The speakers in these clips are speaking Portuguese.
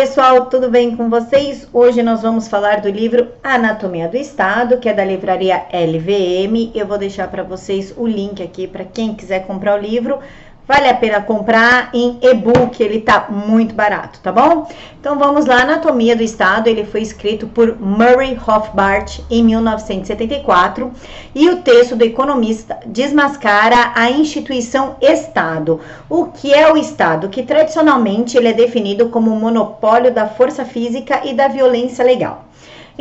pessoal, tudo bem com vocês? Hoje nós vamos falar do livro Anatomia do Estado, que é da livraria LVM. Eu vou deixar para vocês o link aqui para quem quiser comprar o livro. Vale a pena comprar em e-book, ele tá muito barato, tá bom? Então vamos lá, Anatomia do Estado, ele foi escrito por Murray Rothbard em 1974 e o texto do economista desmascara a instituição Estado. O que é o Estado? Que tradicionalmente ele é definido como o monopólio da força física e da violência legal.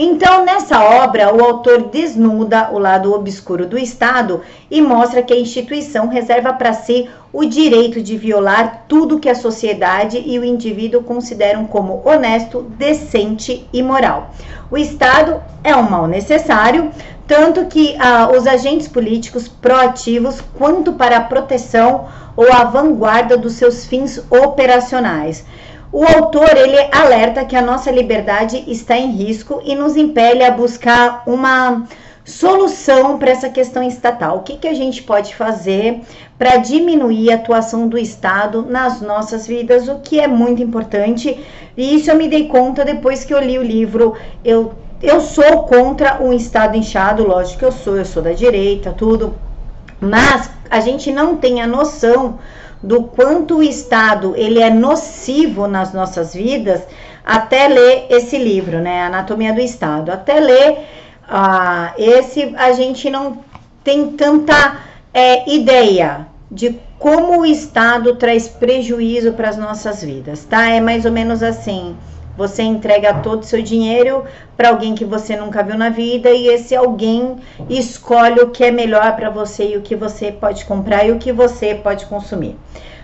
Então, nessa obra, o autor desnuda o lado obscuro do Estado e mostra que a instituição reserva para si o direito de violar tudo que a sociedade e o indivíduo consideram como honesto, decente e moral. O Estado é um mal necessário, tanto que ah, os agentes políticos proativos quanto para a proteção ou a vanguarda dos seus fins operacionais. O autor ele alerta que a nossa liberdade está em risco e nos impele a buscar uma solução para essa questão estatal. O que, que a gente pode fazer para diminuir a atuação do Estado nas nossas vidas, o que é muito importante. E isso eu me dei conta depois que eu li o livro. Eu, eu sou contra um Estado inchado, lógico que eu sou, eu sou da direita, tudo. Mas a gente não tem a noção do quanto o Estado ele é nocivo nas nossas vidas até ler esse livro, né, Anatomia do Estado. Até ler ah, esse, a gente não tem tanta é, ideia de como o Estado traz prejuízo para as nossas vidas, tá? É mais ou menos assim. Você entrega todo o seu dinheiro para alguém que você nunca viu na vida e esse alguém escolhe o que é melhor para você e o que você pode comprar e o que você pode consumir.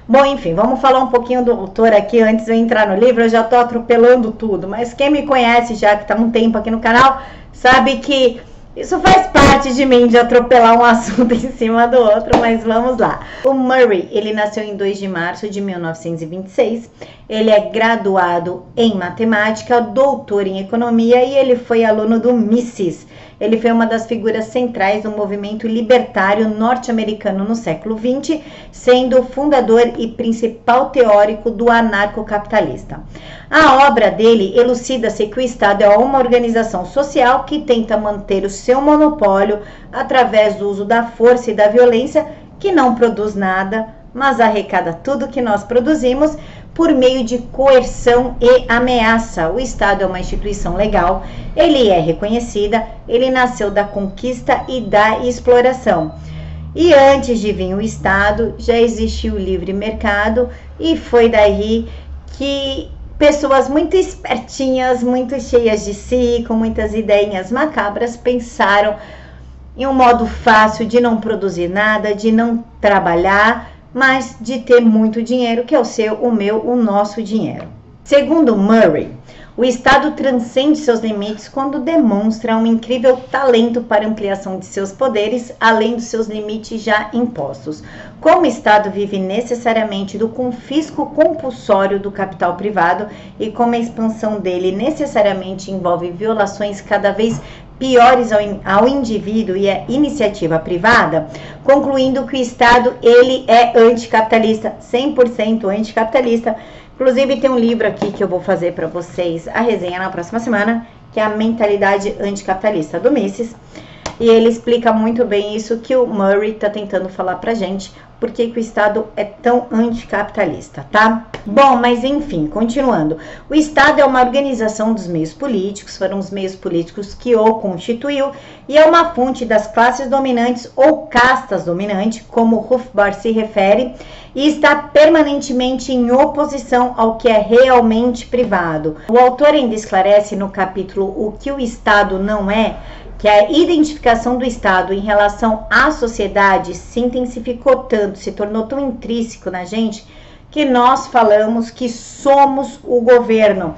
Bom, enfim, vamos falar um pouquinho do autor aqui antes de eu entrar no livro. Eu já estou atropelando tudo, mas quem me conhece já que está um tempo aqui no canal sabe que isso faz parte de mim, de atropelar um assunto em cima do outro, mas vamos lá. O Murray, ele nasceu em 2 de março de 1926. Ele é graduado em matemática, doutor em economia e ele foi aluno do Mises. Ele foi uma das figuras centrais do movimento libertário norte-americano no século XX, sendo fundador e principal teórico do anarcocapitalista. A obra dele elucida-se que o Estado é uma organização social que tenta manter o seu monopólio através do uso da força e da violência, que não produz nada, mas arrecada tudo que nós produzimos por meio de coerção e ameaça. O Estado é uma instituição legal, ele é reconhecida, ele nasceu da conquista e da exploração. E antes de vir o Estado, já existiu o livre mercado e foi daí que pessoas muito espertinhas, muito cheias de si, com muitas ideias macabras, pensaram em um modo fácil de não produzir nada, de não trabalhar, mas de ter muito dinheiro, que é o seu, o meu, o nosso dinheiro. Segundo Murray, o Estado transcende seus limites quando demonstra um incrível talento para ampliação de seus poderes, além dos seus limites já impostos. Como o Estado vive necessariamente do confisco compulsório do capital privado e como a expansão dele necessariamente envolve violações cada vez piores ao, ao indivíduo e à iniciativa privada, concluindo que o Estado ele é anticapitalista, 100% anticapitalista, Inclusive, tem um livro aqui que eu vou fazer para vocês a resenha na próxima semana, que é a Mentalidade Anticapitalista do Mises. E ele explica muito bem isso que o Murray está tentando falar pra gente, por que o Estado é tão anticapitalista, tá? Bom, mas enfim, continuando. O Estado é uma organização dos meios políticos, foram os meios políticos que o constituiu, e é uma fonte das classes dominantes ou castas dominantes, como Rothbard se refere, e está permanentemente em oposição ao que é realmente privado. O autor ainda esclarece no capítulo O que o Estado não é, que a identificação do Estado em relação à sociedade se intensificou tanto, se tornou tão intrínseco na gente, que nós falamos que somos o governo,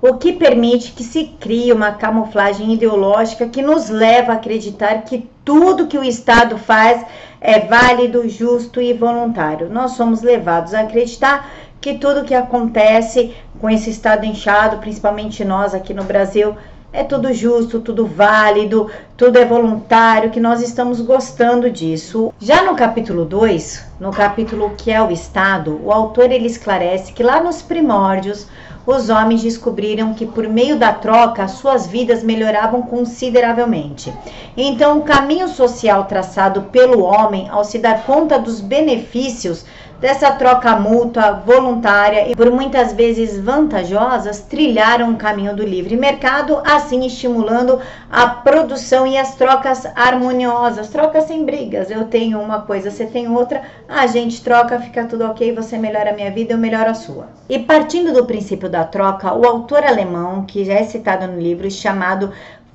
o que permite que se crie uma camuflagem ideológica que nos leva a acreditar que tudo que o Estado faz é válido, justo e voluntário. Nós somos levados a acreditar que tudo que acontece com esse Estado inchado, principalmente nós aqui no Brasil, é tudo justo, tudo válido, tudo é voluntário, que nós estamos gostando disso. Já no capítulo 2, no capítulo que é o Estado, o autor ele esclarece que lá nos primórdios os homens descobriram que por meio da troca suas vidas melhoravam consideravelmente. Então, o caminho social traçado pelo homem ao se dar conta dos benefícios dessa troca mútua, voluntária e por muitas vezes vantajosas, trilharam o caminho do livre mercado, assim estimulando a produção e as trocas harmoniosas, trocas sem brigas. Eu tenho uma coisa, você tem outra, a gente troca, fica tudo ok, você melhora a minha vida, eu melhoro a sua. E partindo do princípio da troca, o autor alemão, que já é citado no livro, chamado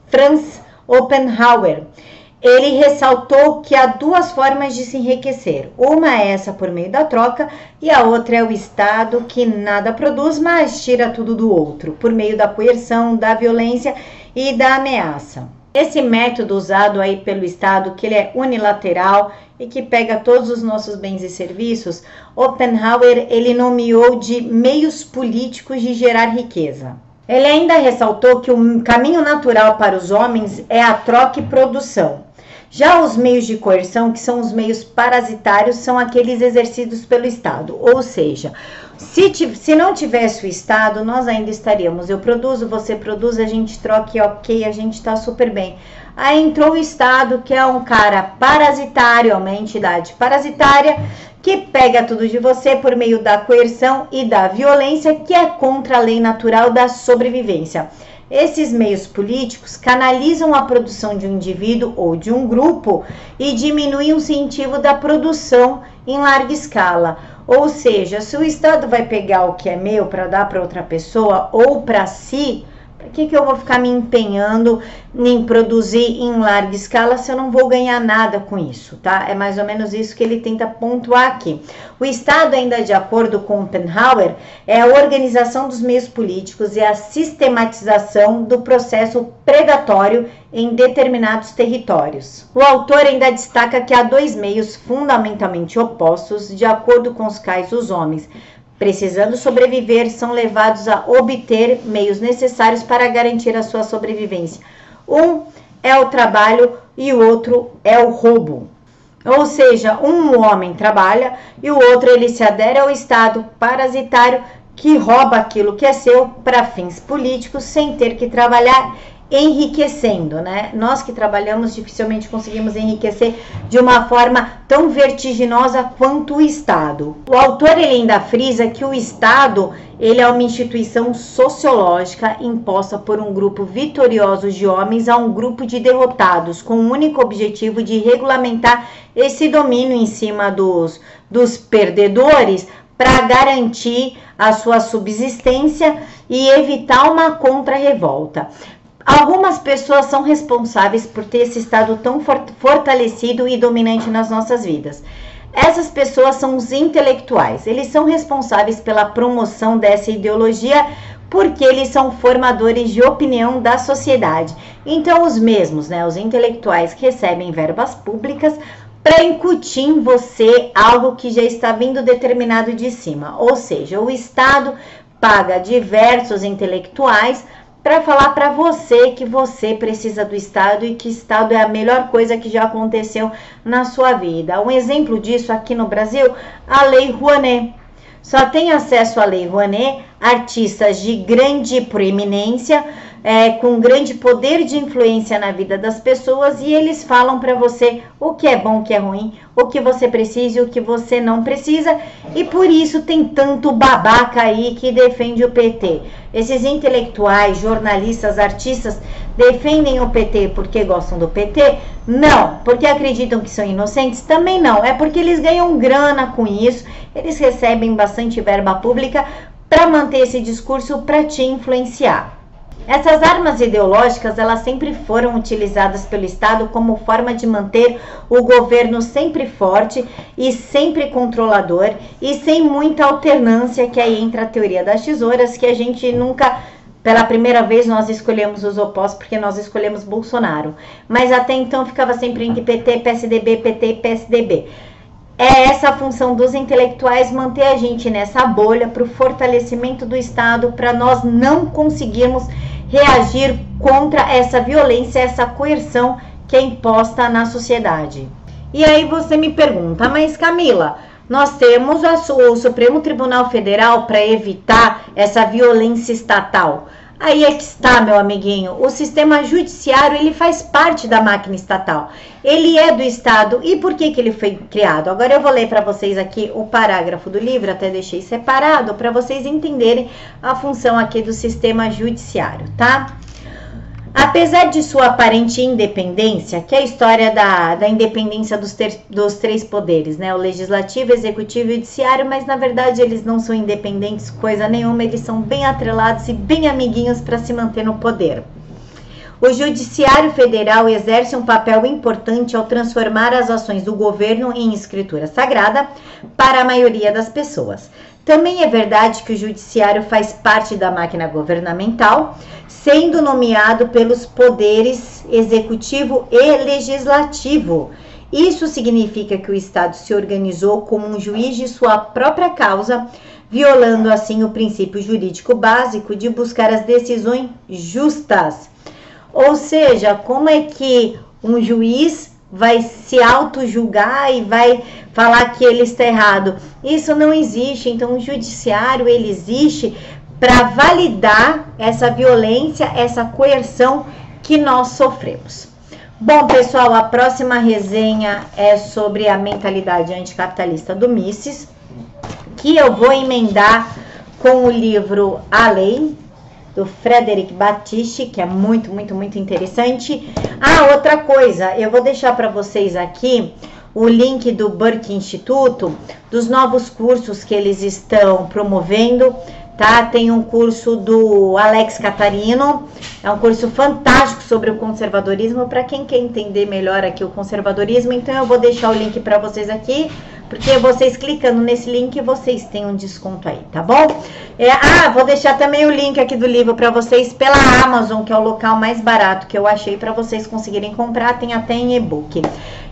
Franz Oppenhauer, ele ressaltou que há duas formas de se enriquecer. Uma é essa por meio da troca e a outra é o Estado que nada produz, mas tira tudo do outro, por meio da coerção, da violência e da ameaça. Esse método usado aí pelo Estado, que ele é unilateral e que pega todos os nossos bens e serviços, Oppenhauer ele nomeou de meios políticos de gerar riqueza. Ele ainda ressaltou que o caminho natural para os homens é a troca e produção. Já os meios de coerção, que são os meios parasitários, são aqueles exercidos pelo Estado. Ou seja, se, se não tivesse o Estado, nós ainda estaríamos. Eu produzo, você produz, a gente troca e ok, a gente está super bem. Aí entrou o Estado, que é um cara parasitário, uma entidade parasitária, que pega tudo de você por meio da coerção e da violência, que é contra a lei natural da sobrevivência. Esses meios políticos canalizam a produção de um indivíduo ou de um grupo e diminuem o incentivo da produção em larga escala. Ou seja, se o Estado vai pegar o que é meu para dar para outra pessoa ou para si, para que, que eu vou ficar me empenhando em produzir em larga escala se eu não vou ganhar nada com isso, tá? É mais ou menos isso que ele tenta pontuar aqui. O Estado, ainda de acordo com Oppenhauer, é a organização dos meios políticos e a sistematização do processo predatório em determinados territórios. O autor ainda destaca que há dois meios fundamentalmente opostos, de acordo com os quais os homens precisando sobreviver, são levados a obter meios necessários para garantir a sua sobrevivência. Um é o trabalho e o outro é o roubo. Ou seja, um homem trabalha e o outro ele se adere ao Estado parasitário que rouba aquilo que é seu para fins políticos sem ter que trabalhar enriquecendo, né? Nós que trabalhamos dificilmente conseguimos enriquecer de uma forma tão vertiginosa quanto o Estado. O autor ele ainda frisa que o Estado ele é uma instituição sociológica imposta por um grupo vitorioso de homens a um grupo de derrotados, com o único objetivo de regulamentar esse domínio em cima dos, dos perdedores para garantir a sua subsistência e evitar uma contra-revolta. Algumas pessoas são responsáveis por ter esse estado tão fortalecido e dominante nas nossas vidas. Essas pessoas são os intelectuais. Eles são responsáveis pela promoção dessa ideologia porque eles são formadores de opinião da sociedade. Então, os mesmos, né, os intelectuais que recebem verbas públicas para incutir em você algo que já está vindo determinado de cima. Ou seja, o Estado paga diversos intelectuais para falar para você que você precisa do Estado e que Estado é a melhor coisa que já aconteceu na sua vida. Um exemplo disso aqui no Brasil, a Lei Rouanet. Só tem acesso à Lei Rouanet artistas de grande proeminência, é, com grande poder de influência na vida das pessoas e eles falam para você o que é bom, o que é ruim, o que você precisa e o que você não precisa, e por isso tem tanto babaca aí que defende o PT. Esses intelectuais, jornalistas, artistas defendem o PT porque gostam do PT? Não. Porque acreditam que são inocentes? Também não. É porque eles ganham grana com isso, eles recebem bastante verba pública para manter esse discurso para te influenciar. Essas armas ideológicas, elas sempre foram utilizadas pelo Estado como forma de manter o governo sempre forte e sempre controlador e sem muita alternância, que aí entra a teoria das tesouras, que a gente nunca pela primeira vez nós escolhemos os opostos porque nós escolhemos Bolsonaro. Mas até então ficava sempre entre PT, PSDB, PT PSDB. É essa a função dos intelectuais manter a gente nessa bolha para o fortalecimento do Estado, para nós não conseguirmos reagir contra essa violência, essa coerção que é imposta na sociedade. E aí você me pergunta, mas Camila, nós temos o Supremo Tribunal Federal para evitar essa violência estatal. Aí é que está, meu amiguinho. O sistema judiciário, ele faz parte da máquina estatal. Ele é do Estado. E por que, que ele foi criado? Agora eu vou ler para vocês aqui o parágrafo do livro, até deixei separado, para vocês entenderem a função aqui do sistema judiciário, tá? Apesar de sua aparente independência, que é a história da, da independência dos, ter, dos três poderes, né? O legislativo, executivo e judiciário, mas na verdade eles não são independentes coisa nenhuma, eles são bem atrelados e bem amiguinhos para se manter no poder. O Judiciário Federal exerce um papel importante ao transformar as ações do governo em escritura sagrada para a maioria das pessoas. Também é verdade que o Judiciário faz parte da máquina governamental, sendo nomeado pelos poderes executivo e legislativo. Isso significa que o Estado se organizou como um juiz de sua própria causa, violando assim o princípio jurídico básico de buscar as decisões justas ou seja, como é que um juiz vai se auto-julgar e vai falar que ele está errado? Isso não existe. Então, o judiciário ele existe para validar essa violência, essa coerção que nós sofremos. Bom, pessoal, a próxima resenha é sobre a mentalidade anticapitalista do Mises, que eu vou emendar com o livro A Lei, do Frederic Batiste, que é muito, muito, muito interessante. Ah, outra coisa, eu vou deixar para vocês aqui o link do Burke Instituto, dos novos cursos que eles estão promovendo, tá? Tem um curso do Alex Catarino, é um curso fantástico sobre o conservadorismo, para quem quer entender melhor aqui o conservadorismo, então eu vou deixar o link para vocês aqui porque vocês clicando nesse link, vocês têm um desconto aí, tá bom? É, ah, vou deixar também o link aqui do livro para vocês pela Amazon, que é o local mais barato que eu achei para vocês conseguirem comprar, tem até em e-book.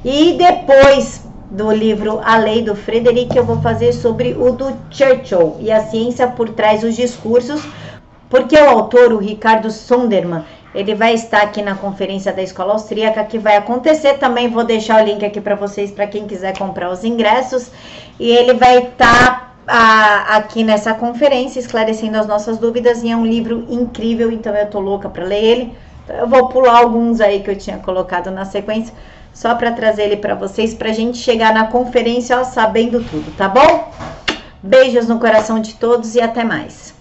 E depois do livro A Lei do Frederic, eu vou fazer sobre o do Churchill e a ciência por trás dos discursos, porque o autor, o Ricardo Sonderman, ele vai estar aqui na conferência da Escola Austríaca que vai acontecer. Também vou deixar o link aqui para vocês para quem quiser comprar os ingressos. E ele vai estar a, aqui nessa conferência esclarecendo as nossas dúvidas. E é um livro incrível, então eu tô louca para ler ele. Eu vou pular alguns aí que eu tinha colocado na sequência, só para trazer ele para vocês, para a gente chegar na conferência ó, sabendo tudo, tá bom? Beijos no coração de todos e até mais.